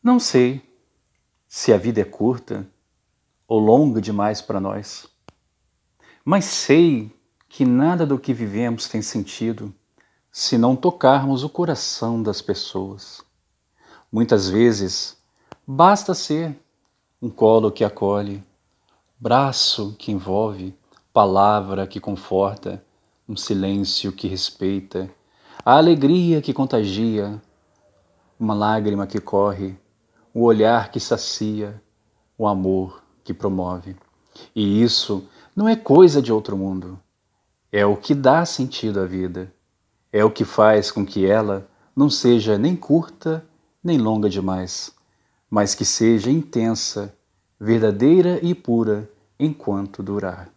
Não sei se a vida é curta ou longa demais para nós, mas sei que nada do que vivemos tem sentido se não tocarmos o coração das pessoas. Muitas vezes basta ser um colo que acolhe, braço que envolve, palavra que conforta, um silêncio que respeita, a alegria que contagia, uma lágrima que corre, o olhar que sacia, o amor que promove. E isso não é coisa de outro mundo. É o que dá sentido à vida. É o que faz com que ela não seja nem curta nem longa demais, mas que seja intensa, verdadeira e pura enquanto durar.